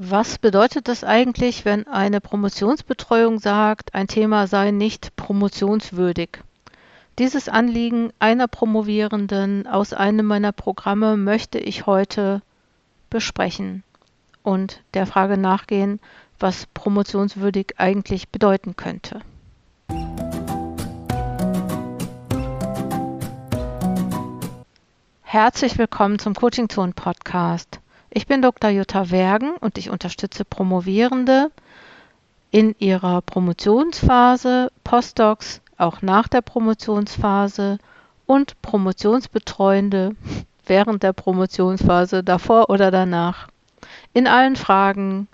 Was bedeutet das eigentlich, wenn eine Promotionsbetreuung sagt, ein Thema sei nicht promotionswürdig? Dieses Anliegen einer Promovierenden aus einem meiner Programme möchte ich heute besprechen und der Frage nachgehen, was promotionswürdig eigentlich bedeuten könnte. Herzlich willkommen zum Coaching Zone Podcast. Ich bin Dr. Jutta Wergen und ich unterstütze Promovierende in ihrer Promotionsphase, Postdocs auch nach der Promotionsphase und Promotionsbetreuende während der Promotionsphase, davor oder danach, in allen Fragen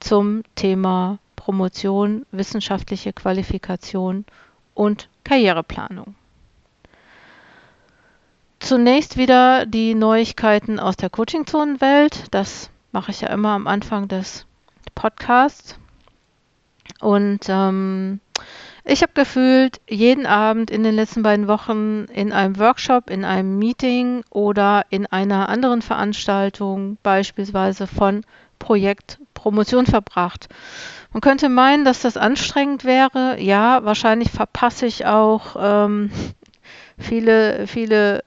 zum Thema Promotion, wissenschaftliche Qualifikation und Karriereplanung. Zunächst wieder die Neuigkeiten aus der Coaching-Zonen-Welt. Das mache ich ja immer am Anfang des Podcasts. Und ähm, ich habe gefühlt jeden Abend in den letzten beiden Wochen in einem Workshop, in einem Meeting oder in einer anderen Veranstaltung, beispielsweise von Projekt Promotion verbracht. Man könnte meinen, dass das anstrengend wäre. Ja, wahrscheinlich verpasse ich auch ähm, viele, viele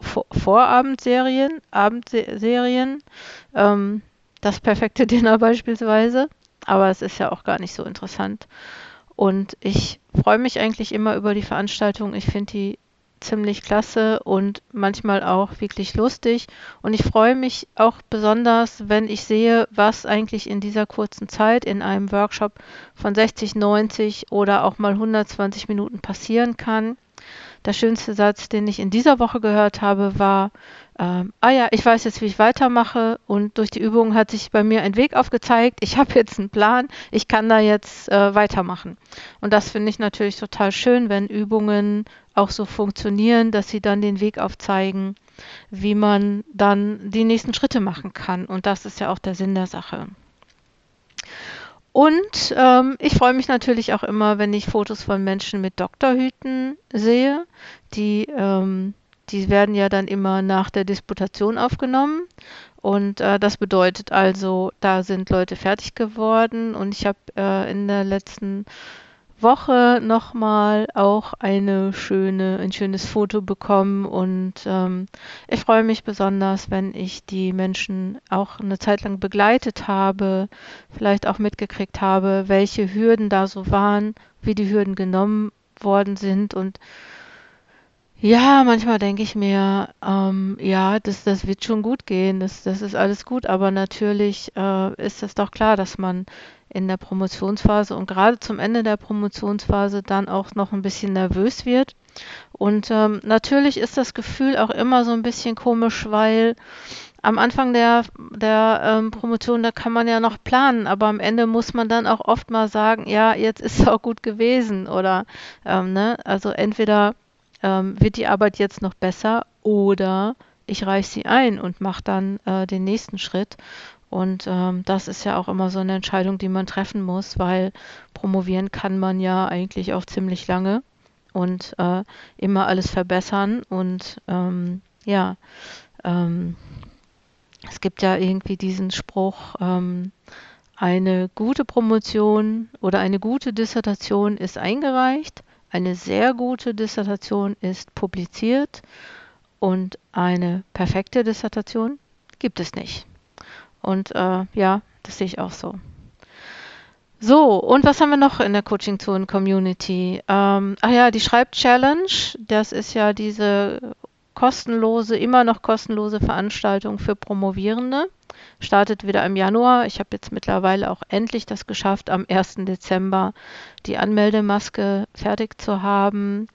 Vorabendserien, Abendserien, ähm, das perfekte Dinner beispielsweise. Aber es ist ja auch gar nicht so interessant. Und ich freue mich eigentlich immer über die Veranstaltung. Ich finde die ziemlich klasse und manchmal auch wirklich lustig. Und ich freue mich auch besonders, wenn ich sehe, was eigentlich in dieser kurzen Zeit in einem Workshop von 60, 90 oder auch mal 120 Minuten passieren kann. Der schönste Satz, den ich in dieser Woche gehört habe, war, ähm, ah ja, ich weiß jetzt, wie ich weitermache und durch die Übung hat sich bei mir ein Weg aufgezeigt. Ich habe jetzt einen Plan, ich kann da jetzt äh, weitermachen. Und das finde ich natürlich total schön, wenn Übungen auch so funktionieren, dass sie dann den Weg aufzeigen, wie man dann die nächsten Schritte machen kann. Und das ist ja auch der Sinn der Sache. Und ähm, ich freue mich natürlich auch immer, wenn ich Fotos von Menschen mit Doktorhüten sehe. Die, ähm, die werden ja dann immer nach der Disputation aufgenommen. Und äh, das bedeutet also, da sind Leute fertig geworden. Und ich habe äh, in der letzten Woche nochmal auch eine schöne, ein schönes Foto bekommen. Und ähm, ich freue mich besonders, wenn ich die Menschen auch eine Zeit lang begleitet habe, vielleicht auch mitgekriegt habe, welche Hürden da so waren, wie die Hürden genommen worden sind. Und ja, manchmal denke ich mir, ähm, ja, das, das wird schon gut gehen, das, das ist alles gut, aber natürlich äh, ist es doch klar, dass man in der Promotionsphase und gerade zum Ende der Promotionsphase dann auch noch ein bisschen nervös wird. Und ähm, natürlich ist das Gefühl auch immer so ein bisschen komisch, weil am Anfang der, der ähm, Promotion, da kann man ja noch planen, aber am Ende muss man dann auch oft mal sagen, ja, jetzt ist es auch gut gewesen oder, ähm, ne, also entweder ähm, wird die Arbeit jetzt noch besser oder ich reiche sie ein und mache dann äh, den nächsten Schritt. Und ähm, das ist ja auch immer so eine Entscheidung, die man treffen muss, weil promovieren kann man ja eigentlich auch ziemlich lange und äh, immer alles verbessern. Und ähm, ja, ähm, es gibt ja irgendwie diesen Spruch, ähm, eine gute Promotion oder eine gute Dissertation ist eingereicht, eine sehr gute Dissertation ist publiziert und eine perfekte Dissertation gibt es nicht. Und äh, ja, das sehe ich auch so. So, und was haben wir noch in der Coaching Zone Community? Ähm, ach ja, die Schreib-Challenge. Das ist ja diese kostenlose, immer noch kostenlose Veranstaltung für Promovierende. Startet wieder im Januar. Ich habe jetzt mittlerweile auch endlich das geschafft, am 1. Dezember die Anmeldemaske fertig zu haben.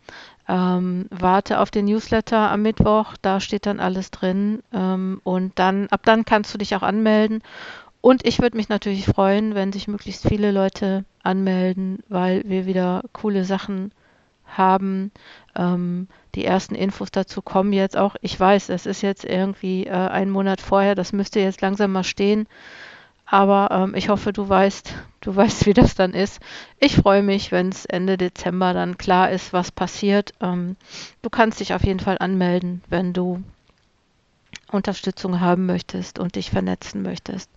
Ähm, warte auf den Newsletter am Mittwoch, da steht dann alles drin. Ähm, und dann, ab dann kannst du dich auch anmelden. Und ich würde mich natürlich freuen, wenn sich möglichst viele Leute anmelden, weil wir wieder coole Sachen haben. Ähm, die ersten Infos dazu kommen jetzt auch. Ich weiß, es ist jetzt irgendwie äh, ein Monat vorher, das müsste jetzt langsam mal stehen. Aber ähm, ich hoffe, du weißt, du weißt, wie das dann ist. Ich freue mich, wenn es Ende Dezember dann klar ist, was passiert. Ähm, du kannst dich auf jeden Fall anmelden, wenn du Unterstützung haben möchtest und dich vernetzen möchtest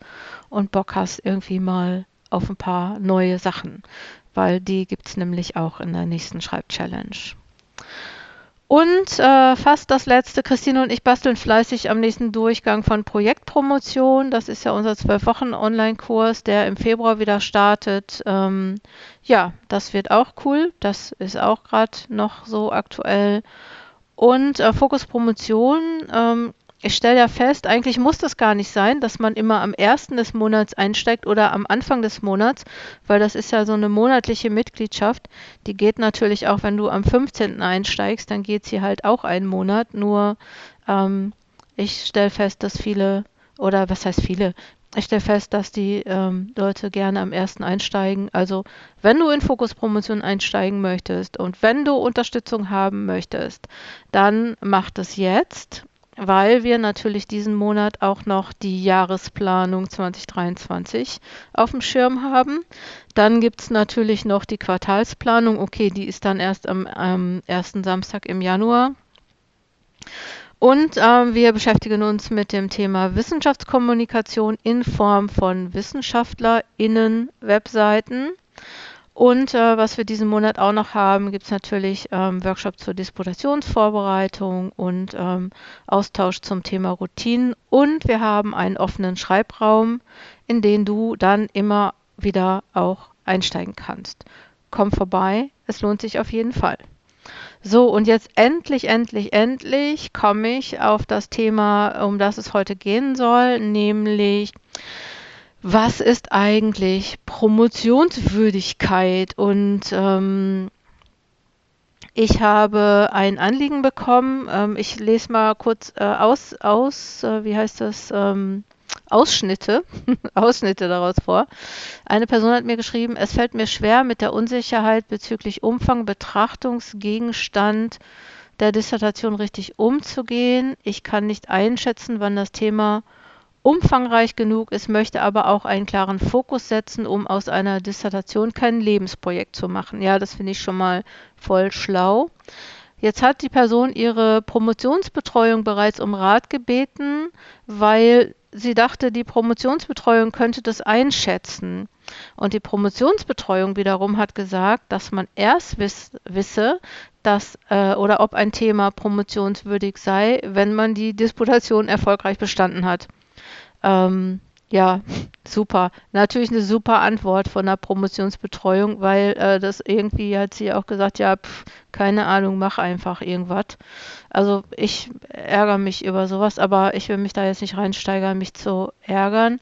und Bock hast irgendwie mal auf ein paar neue Sachen, weil die gibt es nämlich auch in der nächsten Schreibchallenge. Und äh, fast das letzte, Christine und ich basteln fleißig am nächsten Durchgang von Projektpromotion. Das ist ja unser zwölf Wochen Online-Kurs, der im Februar wieder startet. Ähm, ja, das wird auch cool. Das ist auch gerade noch so aktuell. Und äh, Fokus Promotion ähm, ich stelle ja fest, eigentlich muss das gar nicht sein, dass man immer am ersten des Monats einsteigt oder am Anfang des Monats, weil das ist ja so eine monatliche Mitgliedschaft. Die geht natürlich auch, wenn du am 15. einsteigst, dann geht sie halt auch einen Monat. Nur ähm, ich stelle fest, dass viele, oder was heißt viele, ich stelle fest, dass die ähm, Leute gerne am ersten einsteigen. Also wenn du in Fokus Promotion einsteigen möchtest und wenn du Unterstützung haben möchtest, dann mach das jetzt weil wir natürlich diesen Monat auch noch die Jahresplanung 2023 auf dem Schirm haben. Dann gibt es natürlich noch die Quartalsplanung. Okay, die ist dann erst am, am ersten Samstag im Januar. Und äh, wir beschäftigen uns mit dem Thema Wissenschaftskommunikation in Form von WissenschaftlerInnen, Webseiten. Und äh, was wir diesen Monat auch noch haben, gibt es natürlich ähm, Workshop zur Disputationsvorbereitung und ähm, Austausch zum Thema Routinen. Und wir haben einen offenen Schreibraum, in den du dann immer wieder auch einsteigen kannst. Komm vorbei, es lohnt sich auf jeden Fall. So, und jetzt endlich, endlich, endlich komme ich auf das Thema, um das es heute gehen soll, nämlich was ist eigentlich Promotionswürdigkeit? Und ähm, ich habe ein Anliegen bekommen. Ähm, ich lese mal kurz äh, aus, aus äh, wie heißt das? Ähm, Ausschnitte, Ausschnitte daraus vor. Eine Person hat mir geschrieben, es fällt mir schwer, mit der Unsicherheit bezüglich Umfang, Betrachtungsgegenstand der Dissertation richtig umzugehen. Ich kann nicht einschätzen, wann das Thema umfangreich genug ist, möchte aber auch einen klaren Fokus setzen, um aus einer Dissertation kein Lebensprojekt zu machen. Ja, das finde ich schon mal voll schlau. Jetzt hat die Person ihre Promotionsbetreuung bereits um Rat gebeten, weil sie dachte, die Promotionsbetreuung könnte das einschätzen. Und die Promotionsbetreuung wiederum hat gesagt, dass man erst wiss, wisse, dass äh, oder ob ein Thema promotionswürdig sei, wenn man die Disputation erfolgreich bestanden hat. Ähm, ja, super. Natürlich eine super Antwort von der Promotionsbetreuung, weil äh, das irgendwie hat sie auch gesagt, ja, pf, keine Ahnung, mach einfach irgendwas. Also ich ärgere mich über sowas, aber ich will mich da jetzt nicht reinsteigern, mich zu ärgern.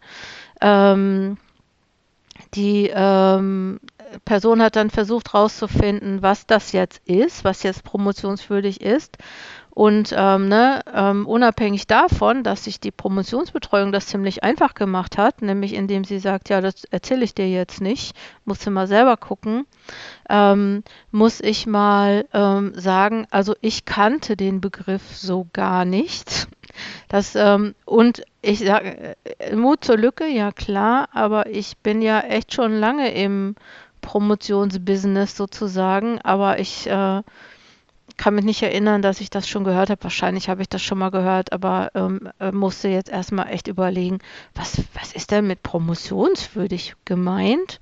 Ähm, die ähm, Person hat dann versucht herauszufinden, was das jetzt ist, was jetzt promotionswürdig ist. Und ähm, ne, ähm, unabhängig davon, dass sich die Promotionsbetreuung das ziemlich einfach gemacht hat, nämlich indem sie sagt, ja, das erzähle ich dir jetzt nicht, musst du mal selber gucken, ähm, muss ich mal ähm, sagen, also ich kannte den Begriff so gar nicht. Das, ähm, und ich sage, äh, Mut zur Lücke, ja klar, aber ich bin ja echt schon lange im Promotionsbusiness sozusagen, aber ich äh, kann mich nicht erinnern, dass ich das schon gehört habe. Wahrscheinlich habe ich das schon mal gehört, aber ähm, äh, musste jetzt erstmal echt überlegen, was, was ist denn mit promotionswürdig gemeint?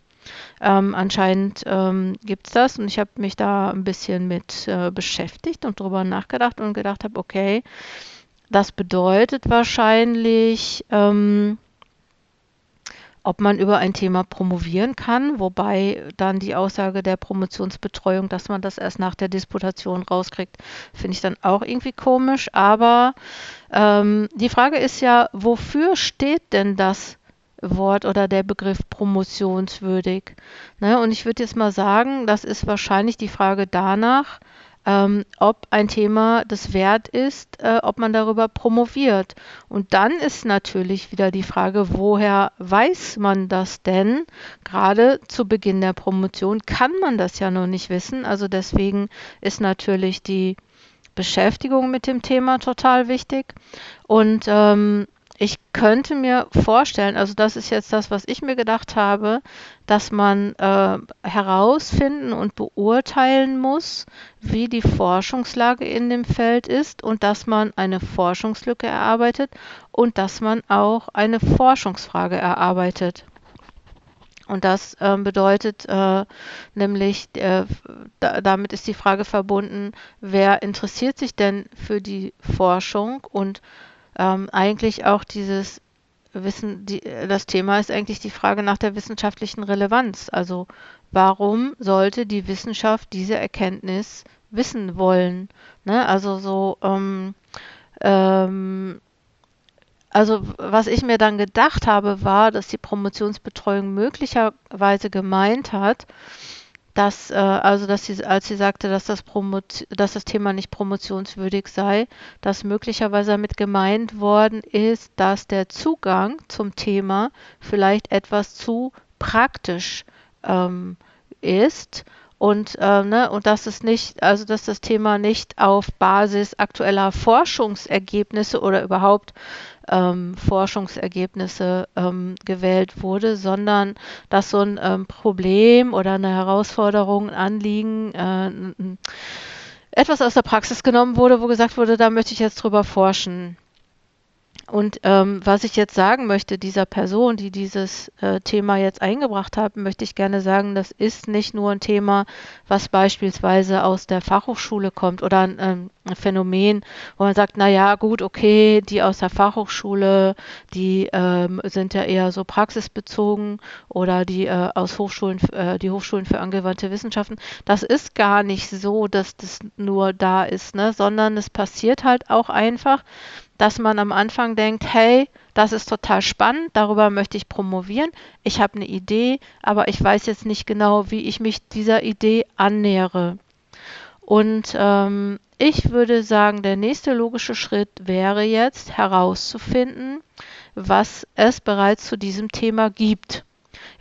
Ähm, anscheinend ähm, gibt es das und ich habe mich da ein bisschen mit äh, beschäftigt und darüber nachgedacht und gedacht habe, okay, das bedeutet wahrscheinlich, ähm, ob man über ein Thema promovieren kann, wobei dann die Aussage der Promotionsbetreuung, dass man das erst nach der Disputation rauskriegt, finde ich dann auch irgendwie komisch. Aber ähm, die Frage ist ja, wofür steht denn das Wort oder der Begriff promotionswürdig? Ne? Und ich würde jetzt mal sagen, das ist wahrscheinlich die Frage danach, ähm, ob ein Thema das wert ist, äh, ob man darüber promoviert. Und dann ist natürlich wieder die Frage, woher weiß man das denn? Gerade zu Beginn der Promotion kann man das ja noch nicht wissen. Also deswegen ist natürlich die Beschäftigung mit dem Thema total wichtig. Und ähm, ich könnte mir vorstellen, also das ist jetzt das, was ich mir gedacht habe, dass man äh, herausfinden und beurteilen muss, wie die Forschungslage in dem Feld ist und dass man eine Forschungslücke erarbeitet und dass man auch eine Forschungsfrage erarbeitet. Und das äh, bedeutet äh, nämlich, äh, da, damit ist die Frage verbunden, wer interessiert sich denn für die Forschung und ähm, eigentlich auch dieses Wissen, die, das Thema ist eigentlich die Frage nach der wissenschaftlichen Relevanz. Also warum sollte die Wissenschaft diese Erkenntnis wissen wollen? Ne? Also so, ähm, ähm, also was ich mir dann gedacht habe, war, dass die Promotionsbetreuung möglicherweise gemeint hat, dass, äh, also dass sie, als sie sagte, dass das, Promot dass das Thema nicht promotionswürdig sei, dass möglicherweise damit gemeint worden ist, dass der Zugang zum Thema vielleicht etwas zu praktisch ähm, ist und, äh, ne, und dass es nicht, also dass das Thema nicht auf Basis aktueller Forschungsergebnisse oder überhaupt ähm, Forschungsergebnisse ähm, gewählt wurde, sondern dass so ein ähm, Problem oder eine Herausforderung, ein Anliegen, äh, etwas aus der Praxis genommen wurde, wo gesagt wurde, da möchte ich jetzt drüber forschen. Und ähm, was ich jetzt sagen möchte, dieser Person, die dieses äh, Thema jetzt eingebracht hat, möchte ich gerne sagen, das ist nicht nur ein Thema, was beispielsweise aus der Fachhochschule kommt oder ein, ähm, ein Phänomen, wo man sagt, na ja, gut, okay, die aus der Fachhochschule, die ähm, sind ja eher so praxisbezogen oder die äh, aus Hochschulen, äh, die Hochschulen für angewandte Wissenschaften. Das ist gar nicht so, dass das nur da ist, ne, sondern es passiert halt auch einfach, dass man am Anfang denkt, hey, das ist total spannend, darüber möchte ich promovieren. Ich habe eine Idee, aber ich weiß jetzt nicht genau, wie ich mich dieser Idee annähere. Und ähm, ich würde sagen, der nächste logische Schritt wäre jetzt herauszufinden, was es bereits zu diesem Thema gibt.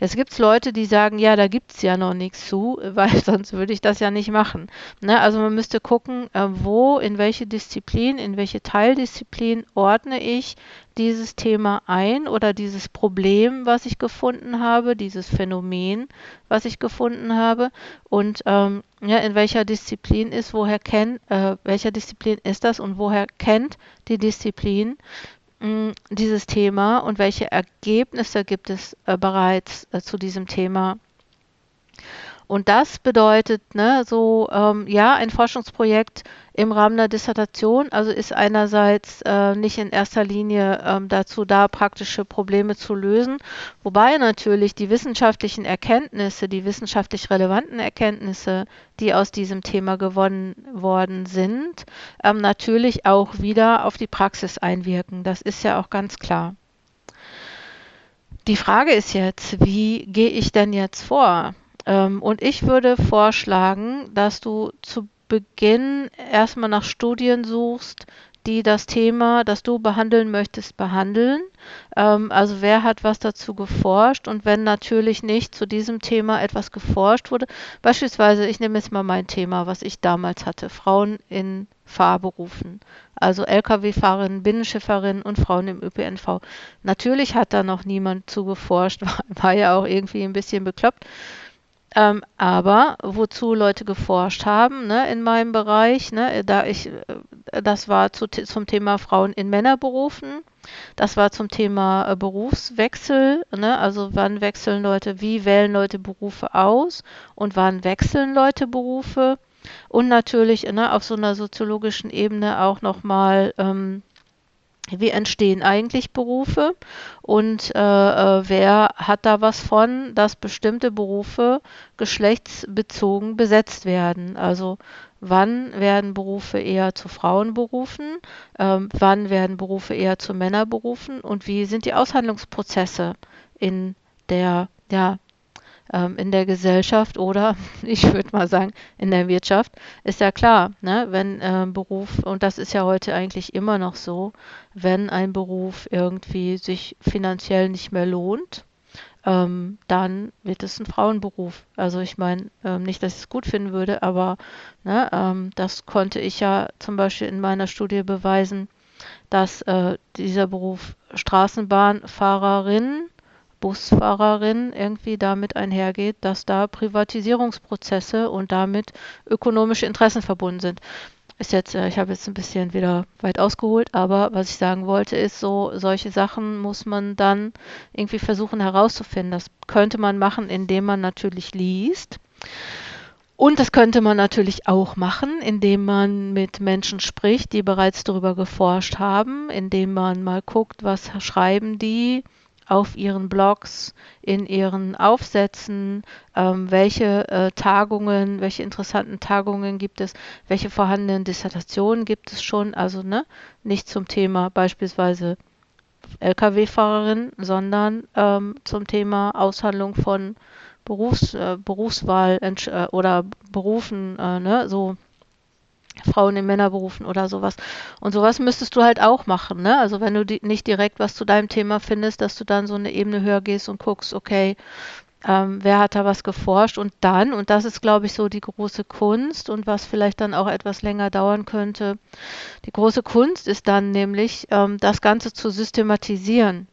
Jetzt gibt es Leute, die sagen, ja, da gibt es ja noch nichts zu, weil sonst würde ich das ja nicht machen. Ne? Also man müsste gucken, äh, wo, in welche Disziplin, in welche Teildisziplin ordne ich dieses Thema ein oder dieses Problem, was ich gefunden habe, dieses Phänomen, was ich gefunden habe und ähm, ja, in welcher Disziplin ist, woher kennt, äh, welcher Disziplin ist das und woher kennt die Disziplin dieses Thema und welche Ergebnisse gibt es äh, bereits äh, zu diesem Thema. Und das bedeutet, ne, so, ähm, ja, ein Forschungsprojekt im Rahmen der Dissertation, also ist einerseits äh, nicht in erster Linie ähm, dazu da, praktische Probleme zu lösen, wobei natürlich die wissenschaftlichen Erkenntnisse, die wissenschaftlich relevanten Erkenntnisse, die aus diesem Thema gewonnen worden sind, ähm, natürlich auch wieder auf die Praxis einwirken. Das ist ja auch ganz klar. Die Frage ist jetzt, wie gehe ich denn jetzt vor? Ähm, und ich würde vorschlagen, dass du zu Beginn erstmal nach Studien suchst, die das Thema, das du behandeln möchtest, behandeln. Ähm, also wer hat was dazu geforscht und wenn natürlich nicht zu diesem Thema etwas geforscht wurde, beispielsweise, ich nehme jetzt mal mein Thema, was ich damals hatte, Frauen in Fahrberufen, also Lkw-Fahrerinnen, Binnenschifferinnen und Frauen im ÖPNV. Natürlich hat da noch niemand zu geforscht, war, war ja auch irgendwie ein bisschen bekloppt. Ähm, aber wozu Leute geforscht haben, ne, in meinem Bereich, ne, da ich, äh, das war zu, zum Thema Frauen in Männerberufen, das war zum Thema äh, Berufswechsel, ne, also wann wechseln Leute, wie wählen Leute Berufe aus und wann wechseln Leute Berufe. Und natürlich ne, auf so einer soziologischen Ebene auch nochmal ähm, wie entstehen eigentlich Berufe? Und äh, äh, wer hat da was von, dass bestimmte Berufe geschlechtsbezogen besetzt werden. Also wann werden Berufe eher zu Frauenberufen, ähm, wann werden Berufe eher zu Männerberufen und wie sind die Aushandlungsprozesse in der ja, ähm, in der Gesellschaft oder ich würde mal sagen in der Wirtschaft, ist ja klar, ne, wenn äh, Beruf, und das ist ja heute eigentlich immer noch so, wenn ein Beruf irgendwie sich finanziell nicht mehr lohnt, ähm, dann wird es ein Frauenberuf. Also ich meine, ähm, nicht, dass ich es gut finden würde, aber ne, ähm, das konnte ich ja zum Beispiel in meiner Studie beweisen, dass äh, dieser Beruf Straßenbahnfahrerin, Busfahrerin irgendwie damit einhergeht, dass da Privatisierungsprozesse und damit ökonomische Interessen verbunden sind ist jetzt, äh, ich habe jetzt ein bisschen wieder weit ausgeholt, aber was ich sagen wollte, ist so, solche Sachen muss man dann irgendwie versuchen herauszufinden. Das könnte man machen, indem man natürlich liest. Und das könnte man natürlich auch machen, indem man mit Menschen spricht, die bereits darüber geforscht haben, indem man mal guckt, was schreiben die, auf ihren Blogs, in ihren Aufsätzen, ähm, welche äh, Tagungen, welche interessanten Tagungen gibt es, welche vorhandenen Dissertationen gibt es schon, also ne, nicht zum Thema beispielsweise Lkw-Fahrerin, sondern ähm, zum Thema Aushandlung von Berufs, äh, Berufswahl äh, oder Berufen, äh, ne, so Frauen in Männerberufen oder sowas. Und sowas müsstest du halt auch machen, ne? Also wenn du die, nicht direkt was zu deinem Thema findest, dass du dann so eine Ebene höher gehst und guckst, okay, ähm, wer hat da was geforscht und dann, und das ist, glaube ich, so die große Kunst und was vielleicht dann auch etwas länger dauern könnte, die große Kunst ist dann nämlich, ähm, das Ganze zu systematisieren.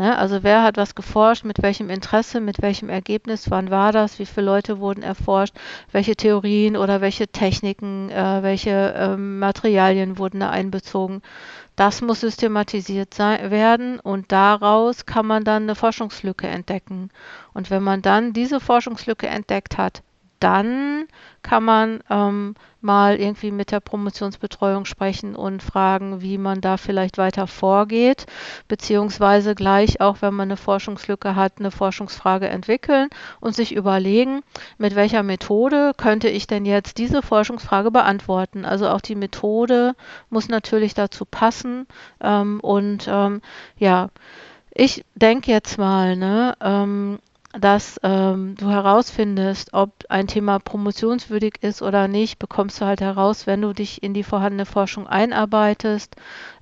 Ne? Also wer hat was geforscht, mit welchem Interesse, mit welchem Ergebnis, wann war das, wie viele Leute wurden erforscht, welche Theorien oder welche Techniken, äh, welche ähm, Materialien wurden da einbezogen. Das muss systematisiert sein, werden und daraus kann man dann eine Forschungslücke entdecken. Und wenn man dann diese Forschungslücke entdeckt hat, dann kann man ähm, mal irgendwie mit der Promotionsbetreuung sprechen und fragen, wie man da vielleicht weiter vorgeht, beziehungsweise gleich auch, wenn man eine Forschungslücke hat, eine Forschungsfrage entwickeln und sich überlegen, mit welcher Methode könnte ich denn jetzt diese Forschungsfrage beantworten. Also auch die Methode muss natürlich dazu passen ähm, und ähm, ja, ich denke jetzt mal, ne, ähm, dass ähm, du herausfindest, ob ein Thema promotionswürdig ist oder nicht, bekommst du halt heraus, wenn du dich in die vorhandene Forschung einarbeitest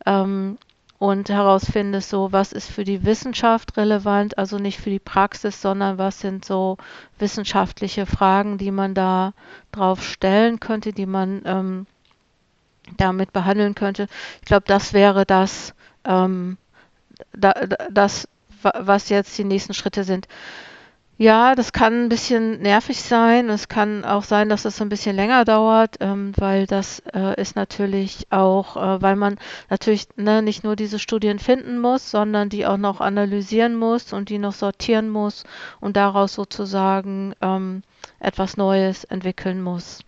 ähm, und herausfindest, so was ist für die Wissenschaft relevant, also nicht für die Praxis, sondern was sind so wissenschaftliche Fragen, die man da drauf stellen könnte, die man ähm, damit behandeln könnte. Ich glaube, das wäre das, ähm, da, das, was jetzt die nächsten Schritte sind. Ja, das kann ein bisschen nervig sein. Es kann auch sein, dass das ein bisschen länger dauert, ähm, weil das äh, ist natürlich auch, äh, weil man natürlich ne, nicht nur diese Studien finden muss, sondern die auch noch analysieren muss und die noch sortieren muss und daraus sozusagen ähm, etwas Neues entwickeln muss.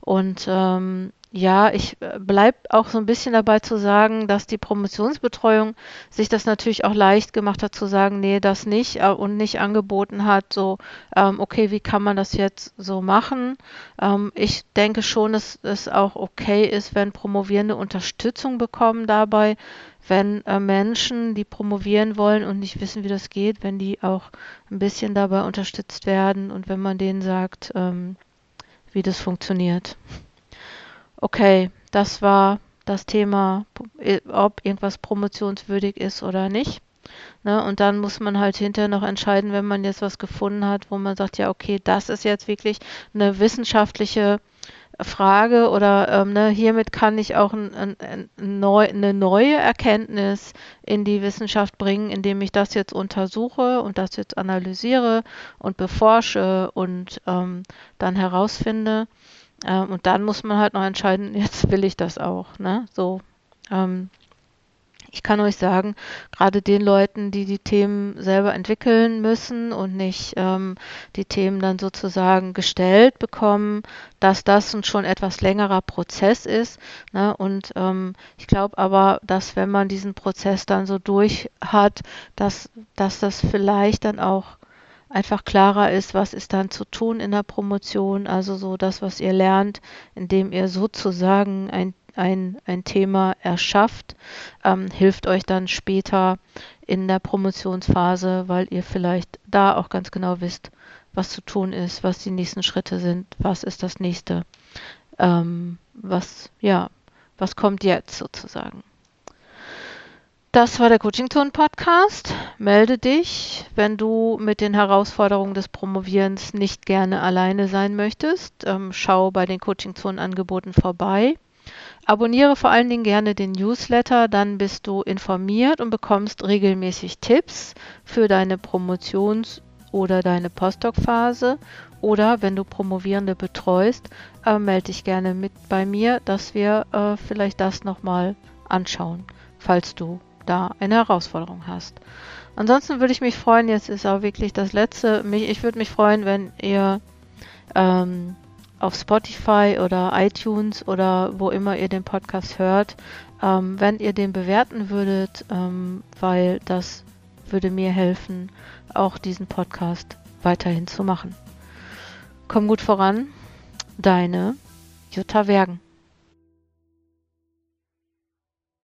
Und ähm, ja, ich äh, bleibe auch so ein bisschen dabei zu sagen, dass die Promotionsbetreuung sich das natürlich auch leicht gemacht hat zu sagen, nee, das nicht äh, und nicht angeboten hat, so, ähm, okay, wie kann man das jetzt so machen? Ähm, ich denke schon, dass es auch okay ist, wenn Promovierende Unterstützung bekommen dabei, wenn äh, Menschen, die promovieren wollen und nicht wissen, wie das geht, wenn die auch ein bisschen dabei unterstützt werden und wenn man denen sagt, ähm, wie das funktioniert okay, das war das Thema, ob irgendwas promotionswürdig ist oder nicht. Ne, und dann muss man halt hinterher noch entscheiden, wenn man jetzt was gefunden hat, wo man sagt, ja, okay, das ist jetzt wirklich eine wissenschaftliche Frage oder ähm, ne, hiermit kann ich auch ein, ein, ein neu, eine neue Erkenntnis in die Wissenschaft bringen, indem ich das jetzt untersuche und das jetzt analysiere und beforsche und ähm, dann herausfinde. Ähm, und dann muss man halt noch entscheiden, jetzt will ich das auch. Ne? So, ähm, ich kann euch sagen, gerade den Leuten, die die Themen selber entwickeln müssen und nicht ähm, die Themen dann sozusagen gestellt bekommen, dass das ein schon etwas längerer Prozess ist. Ne? Und ähm, ich glaube aber, dass wenn man diesen Prozess dann so durch hat, dass, dass das vielleicht dann auch einfach klarer ist, was ist dann zu tun in der Promotion, also so das, was ihr lernt, indem ihr sozusagen ein, ein, ein Thema erschafft, ähm, hilft euch dann später in der Promotionsphase, weil ihr vielleicht da auch ganz genau wisst, was zu tun ist, was die nächsten Schritte sind, was ist das nächste, ähm, was, ja, was kommt jetzt sozusagen. Das war der Coaching Zone Podcast. Melde dich, wenn du mit den Herausforderungen des Promovierens nicht gerne alleine sein möchtest. Ähm, schau bei den Coaching Zone Angeboten vorbei. Abonniere vor allen Dingen gerne den Newsletter, dann bist du informiert und bekommst regelmäßig Tipps für deine Promotions- oder deine Postdoc-Phase oder wenn du Promovierende betreust, äh, melde dich gerne mit bei mir, dass wir äh, vielleicht das nochmal anschauen, falls du da eine Herausforderung hast. Ansonsten würde ich mich freuen, jetzt ist auch wirklich das letzte, mich, ich würde mich freuen, wenn ihr ähm, auf Spotify oder iTunes oder wo immer ihr den Podcast hört, ähm, wenn ihr den bewerten würdet, ähm, weil das würde mir helfen, auch diesen Podcast weiterhin zu machen. Komm gut voran, deine Jutta Wergen.